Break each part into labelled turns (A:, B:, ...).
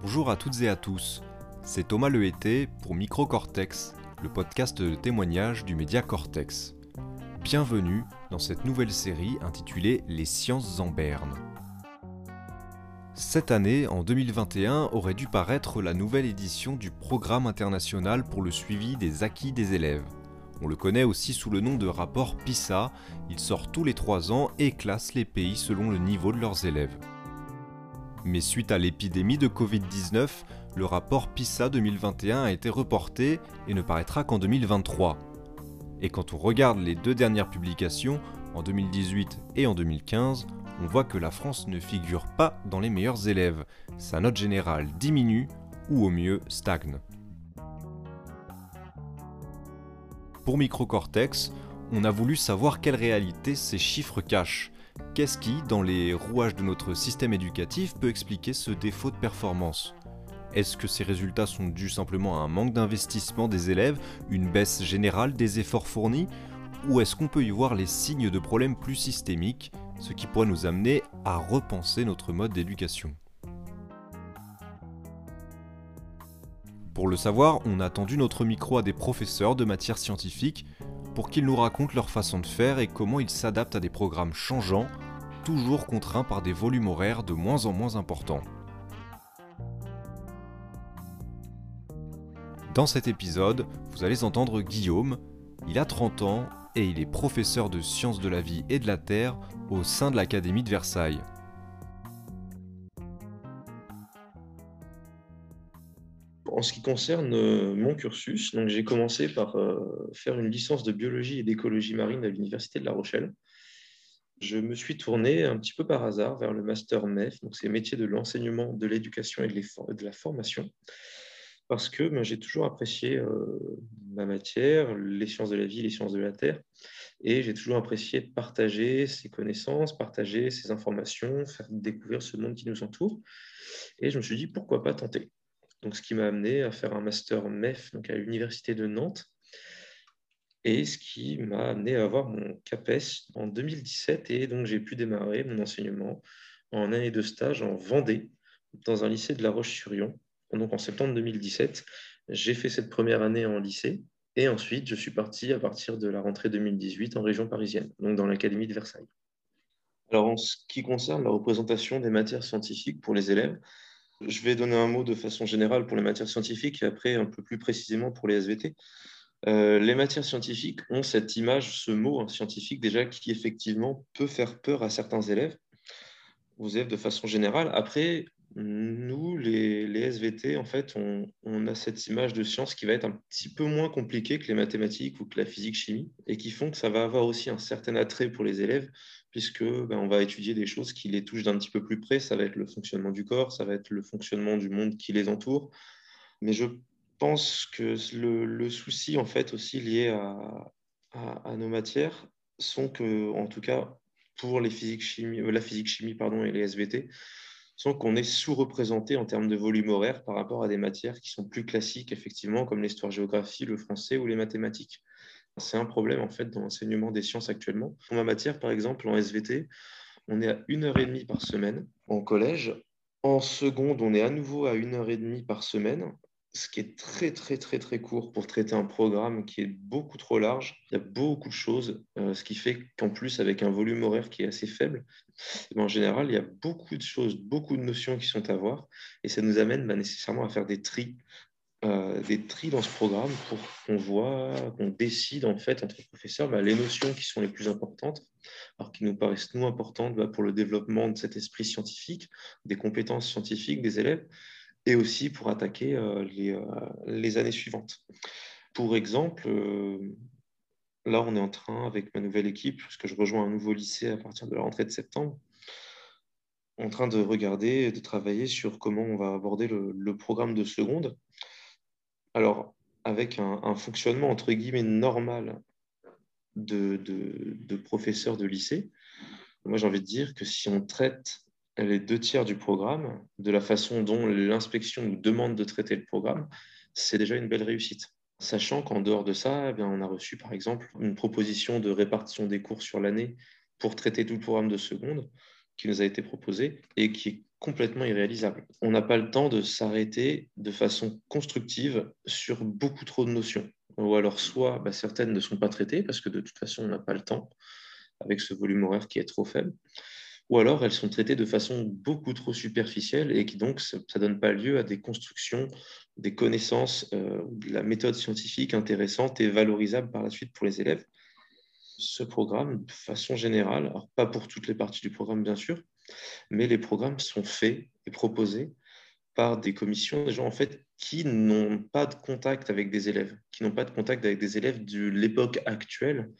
A: Bonjour à toutes et à tous, c'est Thomas Lehété pour Microcortex, le podcast de témoignage du média Cortex. Bienvenue dans cette nouvelle série intitulée Les sciences en berne. Cette année, en 2021, aurait dû paraître la nouvelle édition du Programme international pour le suivi des acquis des élèves. On le connaît aussi sous le nom de rapport PISA, il sort tous les trois ans et classe les pays selon le niveau de leurs élèves. Mais suite à l'épidémie de Covid-19, le rapport PISA 2021 a été reporté et ne paraîtra qu'en 2023. Et quand on regarde les deux dernières publications, en 2018 et en 2015, on voit que la France ne figure pas dans les meilleurs élèves. Sa note générale diminue ou au mieux stagne. Pour Microcortex, on a voulu savoir quelle réalité ces chiffres cachent. Qu'est-ce qui, dans les rouages de notre système éducatif, peut expliquer ce défaut de performance? Est-ce que ces résultats sont dus simplement à un manque d'investissement des élèves, une baisse générale des efforts fournis? Ou est-ce qu'on peut y voir les signes de problèmes plus systémiques, ce qui pourrait nous amener à repenser notre mode d'éducation? Pour le savoir, on a tendu notre micro à des professeurs de matières scientifiques pour qu'ils nous racontent leur façon de faire et comment ils s'adaptent à des programmes changeants, toujours contraints par des volumes horaires de moins en moins importants. Dans cet épisode, vous allez entendre Guillaume. Il a 30 ans et il est professeur de sciences de la vie et de la terre au sein de l'Académie de Versailles.
B: En ce qui concerne euh, mon cursus, donc j'ai commencé par euh, faire une licence de biologie et d'écologie marine à l'Université de La Rochelle. Je me suis tourné un petit peu par hasard vers le master MEF, donc c'est métier de l'enseignement, de l'éducation et de la formation, parce que ben, j'ai toujours apprécié euh, ma matière, les sciences de la vie, les sciences de la terre, et j'ai toujours apprécié partager ces connaissances, partager ces informations, faire découvrir ce monde qui nous entoure. Et je me suis dit, pourquoi pas tenter donc, ce qui m'a amené à faire un master MEF donc à l'Université de Nantes et ce qui m'a amené à avoir mon CAPES en 2017 et donc j'ai pu démarrer mon enseignement en année de stage en Vendée dans un lycée de La Roche-sur-Yon. Donc en septembre 2017, j'ai fait cette première année en lycée et ensuite je suis parti à partir de la rentrée 2018 en région parisienne, donc dans l'Académie de Versailles. Alors en ce qui concerne la représentation des matières scientifiques pour les élèves, je vais donner un mot de façon générale pour les matières scientifiques et après un peu plus précisément pour les SVT. Euh, les matières scientifiques ont cette image, ce mot hein, scientifique déjà qui effectivement peut faire peur à certains élèves, aux élèves de façon générale. Après, nous, les, SVT, en fait, on, on, a cette image de science qui va être un petit peu moins compliquée que les mathématiques ou que la physique-chimie et qui font que ça va avoir aussi un certain attrait pour les élèves puisque ben, on va étudier des choses qui les touchent d'un petit peu plus près. Ça va être le fonctionnement du corps, ça va être le fonctionnement du monde qui les entoure. Mais je pense que le, souci, en fait, aussi lié à, nos matières, sont que, en tout cas, pour les physiques chimie, la physique-chimie pardon, et les SVT, sont qu'on est sous-représenté en termes de volume horaire par rapport à des matières qui sont plus classiques, effectivement, comme l'histoire-géographie, le français ou les mathématiques. C'est un problème en fait dans l'enseignement des sciences actuellement. Pour ma matière, par exemple, en SVT, on est à une heure et demie par semaine en collège. En seconde, on est à nouveau à une heure et demie par semaine, ce qui est très très très très court pour traiter un programme qui est beaucoup trop large. Il y a beaucoup de choses, euh, ce qui fait qu'en plus, avec un volume horaire qui est assez faible, eh ben, en général, il y a beaucoup de choses, beaucoup de notions qui sont à voir, et ça nous amène bah, nécessairement à faire des tris euh, des tris dans ce programme pour qu'on voit, qu'on décide en fait entre professeurs bah, les notions qui sont les plus importantes, alors qui nous paraissent nous importantes bah, pour le développement de cet esprit scientifique, des compétences scientifiques des élèves, et aussi pour attaquer euh, les, euh, les, années suivantes. Pour exemple, là on est en train avec ma nouvelle équipe, puisque je rejoins un nouveau lycée à partir de la rentrée de septembre, en train de regarder, de travailler sur comment on va aborder le, le programme de seconde alors, avec un, fonctionnement entre guillemets normal de, de, de lycée, moi j'ai envie de dire que si on traite les deux tiers du programme de la façon dont l'inspection nous demande de traiter le programme, c'est déjà une belle réussite. Sachant qu'en dehors de ça, eh on a reçu par exemple une proposition de répartition des cours sur l'année pour traiter tout le programme de seconde qui nous a été proposé et qui est complètement irréalisable. On n'a pas le temps de s'arrêter de façon constructive sur beaucoup trop de notions. Ou alors soit bah, certaines ne sont pas traitées parce que de toute façon on n'a pas le temps avec ce volume horaire qui est trop faible, ou alors elles sont traitées de façon beaucoup trop superficielle et qui donc ça ne donne pas lieu à des constructions, des connaissances, euh, de la méthode scientifique intéressante et valorisable par la suite pour les élèves. Ce programme, de façon générale, alors pas pour toutes les parties du programme bien sûr, mais les programmes sont faits et proposés par des commissions, des gens en fait qui n'ont pas de contact avec des élèves, qui n'ont pas de contact avec des élèves de l'époque actuelle,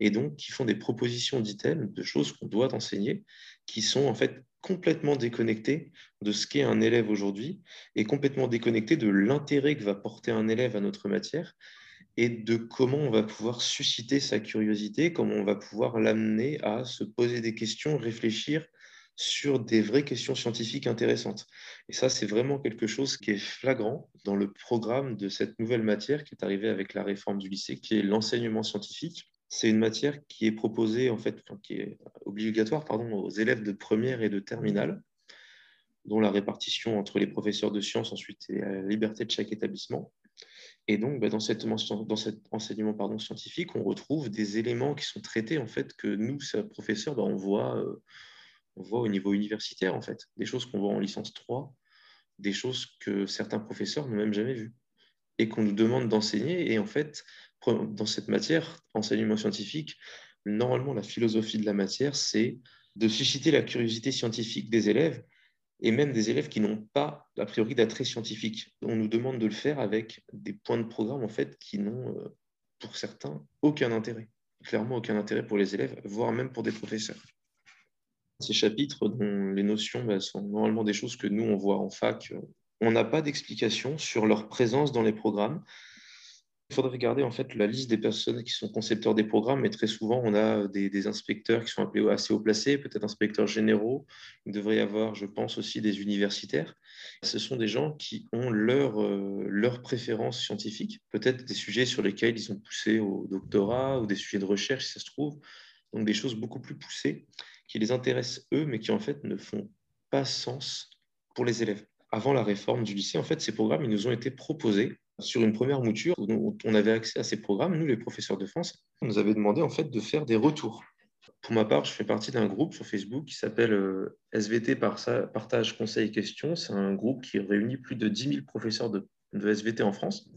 B: et donc qui font des propositions d'items, de choses qu'on doit enseigner, qui sont en fait complètement déconnectés de ce qu'est un élève aujourd'hui, et complètement déconnectés de l'intérêt que va porter un élève à notre matière, et de comment on va pouvoir susciter sa curiosité, comment on va pouvoir l'amener à se poser des questions, réfléchir, sur des vraies questions scientifiques intéressantes. Et ça, c'est vraiment quelque chose qui est flagrant dans le programme de cette nouvelle matière qui est arrivée avec la réforme du lycée, qui est l'enseignement scientifique. C'est une matière qui est proposée, en fait, qui est obligatoire pardon, aux élèves de première et de terminale, dont la répartition entre les professeurs de sciences ensuite est à la liberté de chaque établissement. Et donc, bah, dans, cette, dans cet enseignement pardon, scientifique, on retrouve des éléments qui sont traités, en fait, que nous, professeurs, bah, on voit... On voit au niveau universitaire, en fait, des choses qu'on voit en licence 3, des choses que certains professeurs n'ont même jamais vues et qu'on nous demande d'enseigner. Et en fait, dans cette matière, enseignement scientifique, normalement, la philosophie de la matière, c'est de susciter la curiosité scientifique des élèves et même des élèves qui n'ont pas, a priori, d'attrait scientifique. On nous demande de le faire avec des points de programme, en fait, qui n'ont, euh, pour certains, aucun intérêt. Clairement, aucun intérêt pour les élèves, voire même pour des professeurs ces chapitres dont les notions bah, sont normalement des choses que nous, on voit en fac. On n'a pas d'explication sur leur présence dans les programmes. Il faudrait regarder en fait la liste des personnes qui sont concepteurs des programmes, mais très souvent on a des, inspecteurs qui sont appelés assez haut placés, peut-être inspecteurs généraux. Il devrait y avoir, je pense, aussi des universitaires. Ce sont des gens qui ont leur, euh, leur préférence peut-être des sujets sur lesquels ils ont poussé au doctorat ou des sujets de recherche, si ça se trouve, donc des choses beaucoup plus poussées qui les intéressent eux, mais qui en fait ne font pas sens pour les élèves. Avant la réforme du lycée, en fait, ces programmes ils nous ont été proposés sur une première mouture où on avait accès à ces programmes. Nous, les professeurs de France, on nous avait demandé en fait de faire des retours. Pour ma part, je fais partie d'un groupe sur Facebook qui s'appelle euh, SVT Partage Conseil Questions. C'est un groupe qui réunit plus de 10 000 professeurs de, de SVT en France.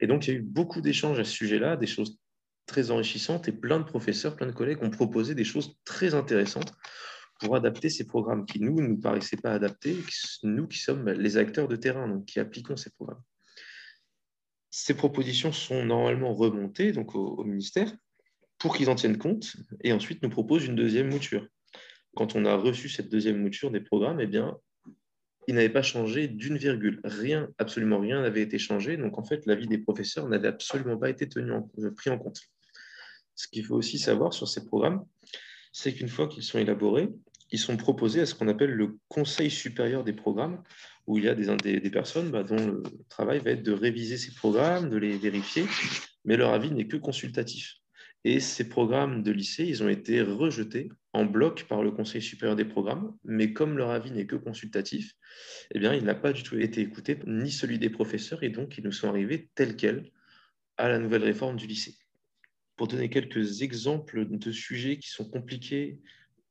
B: Et donc, il y a eu beaucoup d'échanges à ce sujet-là, des choses très enrichissante et plein de professeurs, plein de collègues ont proposé des choses très intéressantes pour adapter ces programmes qui, nous, ne nous paraissaient pas adaptés, nous qui sommes les acteurs de terrain, donc qui appliquons ces programmes. Ces propositions sont normalement remontées donc au, ministère pour qu'ils en tiennent compte et ensuite nous proposent une deuxième mouture. Quand on a reçu cette deuxième mouture des programmes, eh bien, il n'avait pas changé d'une virgule. Rien, absolument rien n'avait été changé. Donc, en fait, l'avis des professeurs n'avait absolument pas été tenu pris en compte. Ce qu'il faut aussi savoir sur ces programmes, c'est qu'une fois qu'ils sont élaborés, ils sont proposés à ce qu'on appelle le Conseil supérieur des programmes, où il y a des, des, personnes bah, dont le travail va être de réviser ces programmes, de les vérifier, mais leur avis n'est que consultatif. Et ces programmes de lycée, ils ont été rejetés en bloc par le Conseil supérieur des programmes, mais comme leur avis n'est que consultatif, eh bien, il n'a pas du tout été écouté, ni celui des professeurs, et donc ils nous sont arrivés tels quels à la nouvelle réforme du lycée pour donner quelques exemples de sujets qui sont compliqués,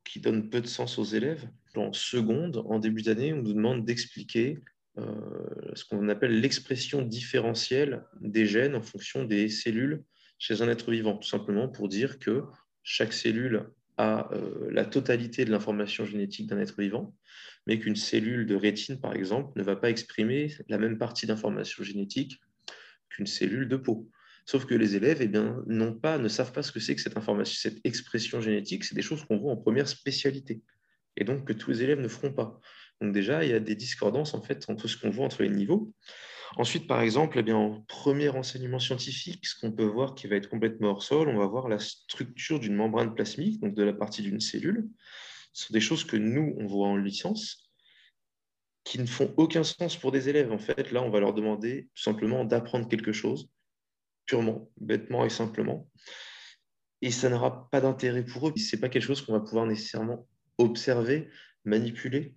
B: qui donnent peu de sens aux élèves. En seconde, en début d'année, on nous demande d'expliquer euh, ce qu'on appelle l'expression différentielle des gènes en fonction des cellules chez un être vivant, tout simplement pour dire que chaque cellule a euh, la totalité de l'information génétique d'un être vivant, mais qu'une cellule de rétine, par exemple, ne va pas exprimer la même partie d'information génétique qu'une cellule de peau. Sauf que les élèves eh bien, pas, ne savent pas ce que c'est que cette information, cette expression génétique. C'est des choses qu'on voit en première spécialité. Et donc que tous les élèves ne feront pas. Donc déjà, il y a des discordances en fait entre ce qu'on voit entre les niveaux. Ensuite, par exemple, eh bien, en premier enseignement scientifique, ce qu'on peut voir qui va être complètement hors sol, on va voir la structure d'une membrane plasmique, donc de la partie d'une cellule. Ce sont des choses que nous, on voit en licence, qui ne font aucun sens pour des élèves. En fait, là, on va leur demander simplement d'apprendre quelque chose purement, bêtement et simplement. Et ça n'aura pas d'intérêt pour eux. Ce n'est pas quelque chose qu'on va pouvoir nécessairement observer, manipuler.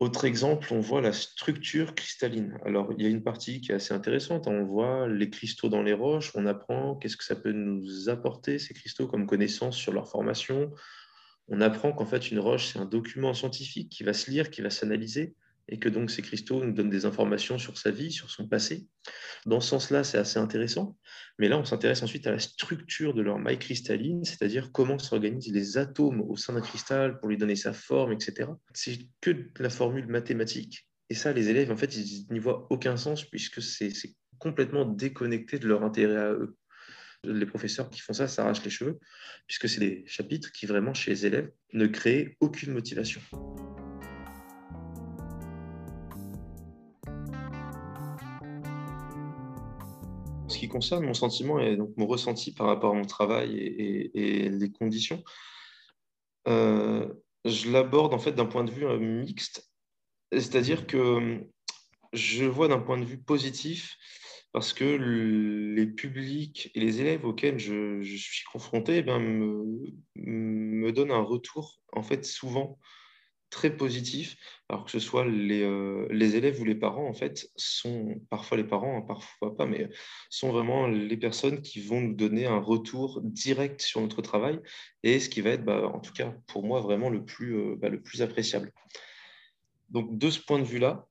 B: Autre exemple, on voit la structure cristalline. Alors, il y a une partie qui est assez intéressante. On voit les cristaux dans les roches. On apprend qu'est-ce que ça peut nous apporter, ces cristaux, comme connaissance sur leur formation. On apprend qu'en fait, une roche, c'est un document scientifique qui va se lire, qui va s'analyser et que donc ces cristaux nous donnent des informations sur sa vie, sur son passé. Dans ce sens-là, c'est assez intéressant. Mais là, on s'intéresse ensuite à la structure de leur maille cristalline, c'est-à-dire comment s'organisent les atomes au sein d'un cristal pour lui donner sa forme, etc. C'est que de la formule mathématique. Et ça, les élèves, en fait, ils n'y voient aucun sens puisque c'est complètement déconnecté de leur intérêt à eux. Les professeurs qui font ça s'arrachent les cheveux, puisque c'est des chapitres qui, vraiment, chez les élèves, ne créent aucune motivation. Ce qui concerne mon sentiment et donc mon ressenti par rapport à mon travail et, les conditions, euh, je l'aborde en fait d'un point de vue euh, mixte, c'est-à-dire que je vois d'un point de vue positif parce que les publics et les élèves auxquels je, suis confronté eh me, me, donnent un retour en fait souvent très positif, alors que ce soit les, euh, les, élèves ou les parents, en fait, sont parfois les parents, hein, parfois pas, mais sont vraiment les personnes qui vont nous donner un retour direct sur notre travail et ce qui va être, bah, en tout cas pour moi, vraiment le plus, euh, bah, le plus appréciable. Donc, de ce point de vue-là,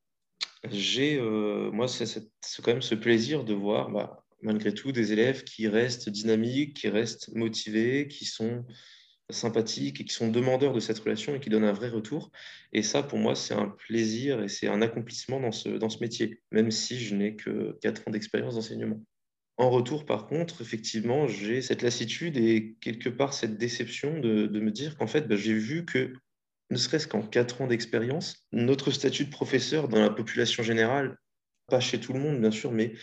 B: j'ai, euh, moi, c'est quand même ce plaisir de voir, bah, malgré tout, des élèves qui restent dynamiques, qui restent motivés, qui sont sympathiques et qui sont demandeurs de cette relation et qui donnent un vrai retour. Et ça, pour moi, c'est un plaisir et c'est un accomplissement dans ce, dans ce métier, même si je n'ai que 4 ans d'expérience d'enseignement. En retour, par contre, effectivement, j'ai cette lassitude et quelque part cette déception de, de me dire qu'en fait, bah, j'ai vu que, ne serait-ce qu'en 4 ans d'expérience, notre statut de professeur dans la population générale, pas chez tout le monde, bien sûr, mais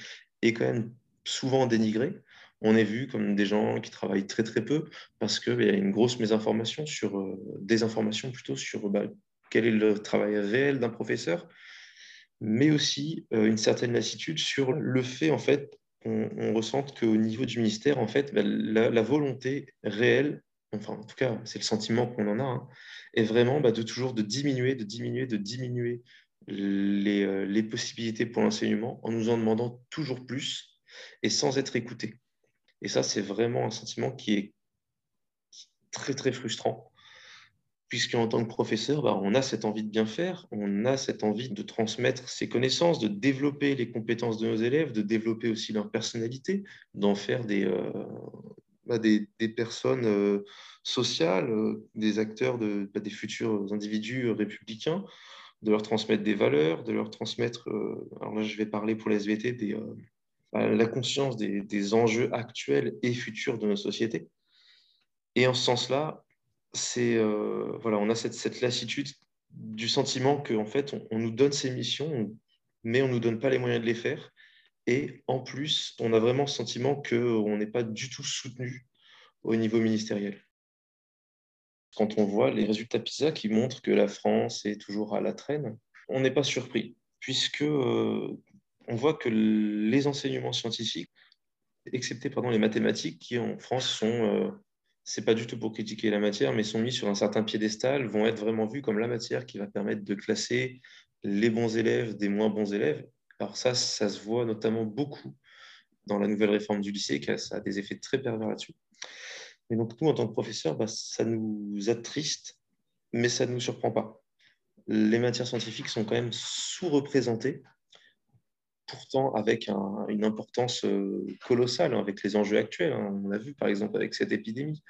B: est quand même souvent dénigré on est vu comme des gens qui travaillent très très peu parce qu'il y a une grosse mésinformation sur euh, des informations plutôt sur bah, quel est le travail réel d'un professeur, mais aussi euh, une certaine lassitude sur le fait en fait ressente qu'au niveau du ministère en fait bah, la, volonté réelle, enfin en tout cas c'est le sentiment qu'on en a, hein, est vraiment bah, de toujours de diminuer, de diminuer, de diminuer les, euh, les possibilités pour l'enseignement en nous en demandant toujours plus et sans être écouté. Et ça, c'est vraiment un sentiment qui est très, très frustrant, puisqu'en tant que professeur, bah, on a cette envie de bien faire, on a cette envie de transmettre ses connaissances, de développer les compétences de nos élèves, de développer aussi leur personnalité, d'en faire des, euh, bah, des, personnes euh, sociales, euh, des acteurs, de, bah, des futurs individus républicains, de leur transmettre des valeurs, de leur transmettre, alors là je vais parler pour la SVT, des la conscience des, enjeux actuels et futurs de nos sociétés. Et en ce sens-là, euh, voilà, on a cette, cette, lassitude du sentiment qu'en fait, on, nous donne ces missions, mais on ne nous donne pas les moyens de les faire. Et en plus, on a vraiment le sentiment qu'on n'est pas du tout soutenu au niveau ministériel. Quand on voit les résultats PISA qui montrent que la France est toujours à la traîne, on n'est pas surpris, puisque euh, on voit que les enseignements scientifiques, excepté pardon, les mathématiques, qui en France sont, euh, c'est pas du tout pour critiquer la matière, mais sont mis sur un certain piédestal, vont être vraiment vus comme la matière qui va permettre de classer les bons élèves des moins bons élèves. Alors ça, ça se voit notamment beaucoup dans la nouvelle réforme du lycée, qui ça a des effets très pervers là-dessus. Et donc nous, en tant que professeurs, bah, ça nous attriste, mais ça ne nous surprend pas. Les matières scientifiques sont quand même sous-représentées pourtant avec une importance euh, colossale hein, avec les enjeux actuels. Hein. On l'a vu par exemple avec cette épidémie.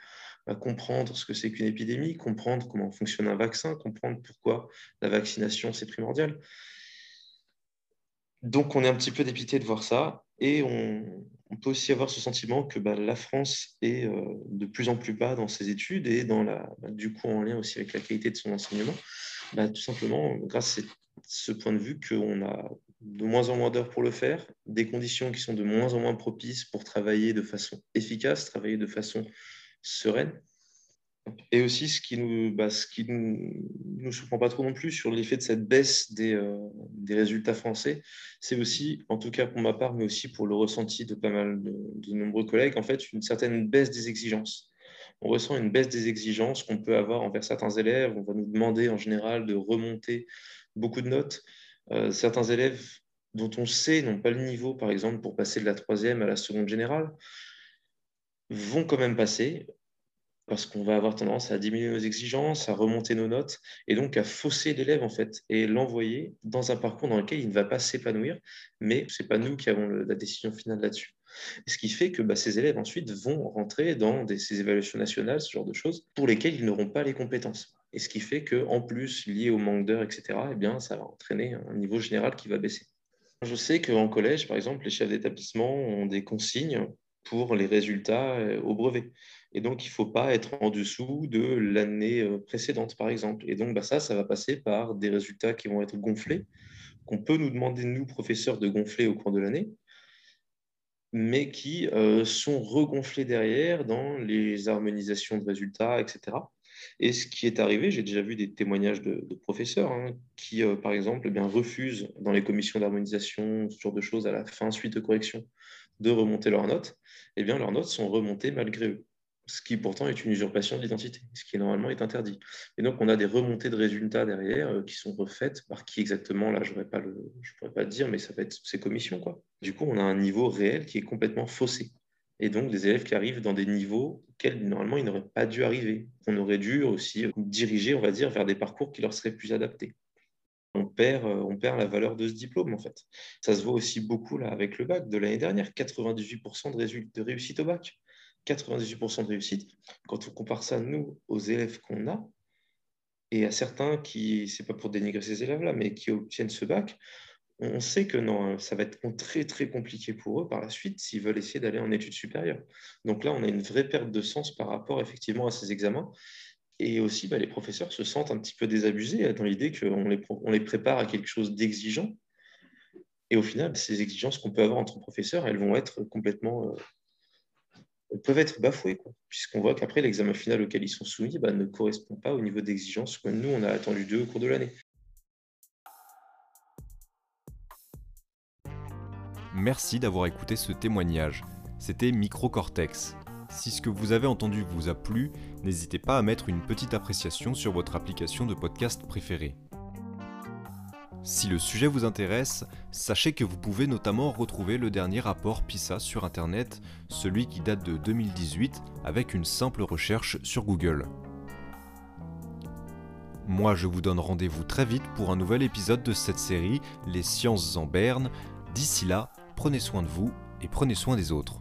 B: comprendre ce que c'est qu'une épidémie, comprendre comment fonctionne un vaccin, comprendre pourquoi la vaccination c'est primordial. Donc on est un petit peu dépité de voir ça et on, peut aussi avoir ce sentiment que bah, la France est euh, de plus en plus bas dans ses études et dans la, bah, du coup en lien aussi avec la qualité de son enseignement. Bah, tout simplement grâce à ce point de vue qu'on a de moins en moins d'heures pour le faire, des conditions qui sont de moins en moins propices pour travailler de façon efficace, travailler de façon sereine. Et aussi, ce qui nous, bah, qui nous, surprend pas trop non plus sur l'effet de cette baisse des, euh, des résultats français, c'est aussi, en tout cas pour ma part, mais aussi pour le ressenti de pas mal de, de nombreux collègues, en fait, une certaine baisse des exigences. on ressent une baisse des exigences qu'on peut avoir envers certains élèves. On va nous demander en général de remonter beaucoup de notes. Euh, certains élèves dont on sait n'ont pas le niveau, par exemple, pour passer de la troisième à la seconde générale, vont quand même passer parce qu'on va avoir tendance à diminuer nos exigences, à remonter nos notes, et donc à fausser l'élève en fait, et l'envoyer dans un parcours dans lequel il ne va pas s'épanouir, mais ce n'est pas nous qui avons la décision finale là-dessus. Ce qui fait que bah, ces élèves ensuite vont rentrer dans ces évaluations nationales, ce genre de choses, pour lesquelles ils n'auront pas les compétences. Et ce qui fait qu'en plus, lié au manque d'heures, etc., eh ça va entraîner un niveau général qui va baisser. Je sais qu'en collège, par exemple, les chefs d'établissement ont des consignes pour les résultats euh, au brevet. Et donc, il ne faut pas être en dessous de l'année euh, précédente, par exemple. Et donc, bah, ça, ça va passer par des résultats qui vont être gonflés, qu'on peut nous demander, nous, professeurs, de gonfler au cours de l'année, mais qui euh, sont regonflés derrière dans les harmonisations de résultats, etc. Et ce qui est arrivé, j'ai déjà vu des témoignages de, professeurs hein, qui, euh, par exemple, eh bien, refusent dans les commissions d'harmonisation, ce genre de choses, à la fin, suite de correction, de remonter leurs notes. Eh bien, leurs notes sont remontées malgré eux ce qui pourtant est une usurpation d'identité, ce qui normalement est interdit. Et donc, on a des remontées de résultats derrière euh, qui sont refaites par qui exactement, là, je ne pourrais pas le dire, mais ça va être ces commissions. Quoi. Du coup, on a un niveau réel qui est complètement faussé. Et donc, des élèves qui arrivent dans des niveaux auxquels, normalement, ils n'auraient pas dû arriver. On aurait dû aussi diriger, on va dire, vers des parcours qui leur seraient plus adaptés. On perd, euh, on perd la valeur de ce diplôme, en fait. Ça se voit aussi beaucoup là avec le bac de l'année dernière, 98% de, de réussite au bac. 98% de réussite. Quand on compare ça, nous, aux élèves qu'on a, et à certains qui, c'est pas pour dénigrer ces élèves-là, mais qui obtiennent ce bac, on sait que non, ça va être très très compliqué pour eux par la suite s'ils veulent essayer d'aller en études supérieures. Donc là, on a une vraie perte de sens par rapport effectivement à ces examens. Et aussi, bah, les professeurs se sentent un petit peu désabusés dans l'idée qu'on les, on les prépare à quelque chose d'exigeant. Et au final, ces exigences qu'on peut avoir entre professeurs, elles vont être complètement euh, peuvent être bafoués, puisqu'on voit qu'après, l'examen final auquel ils sont soumis bah, ne correspond pas au niveau d'exigence que nous, on a attendu d'eux au cours de l'année.
A: Merci d'avoir écouté ce témoignage. C'était Microcortex. Si ce que vous avez entendu vous a plu, n'hésitez pas à mettre une petite appréciation sur votre application de podcast préférée. Si le sujet vous intéresse, sachez que vous pouvez notamment retrouver le dernier rapport PISA sur Internet, celui qui date de 2018, avec une simple recherche sur Google. Moi je vous donne rendez-vous très vite pour un nouvel épisode de cette série, Les sciences en berne. D'ici là, prenez soin de vous et prenez soin des autres.